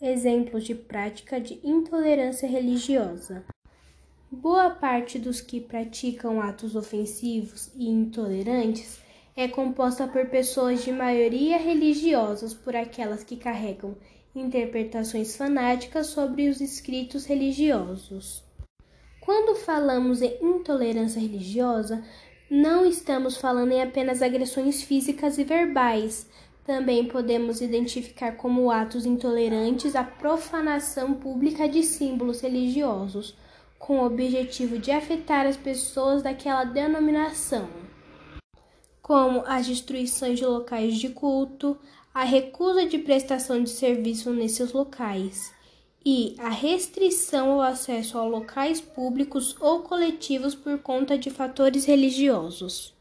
exemplos de prática de intolerância religiosa. Boa parte dos que praticam atos ofensivos e intolerantes é composta por pessoas de maioria religiosas, por aquelas que carregam interpretações fanáticas sobre os escritos religiosos. Quando falamos em intolerância religiosa, não estamos falando em apenas agressões físicas e verbais. Também podemos identificar como atos intolerantes a profanação pública de símbolos religiosos, com o objetivo de afetar as pessoas daquela denominação, como as destruições de locais de culto, a recusa de prestação de serviço nesses locais e a restrição ao acesso a locais públicos ou coletivos por conta de fatores religiosos.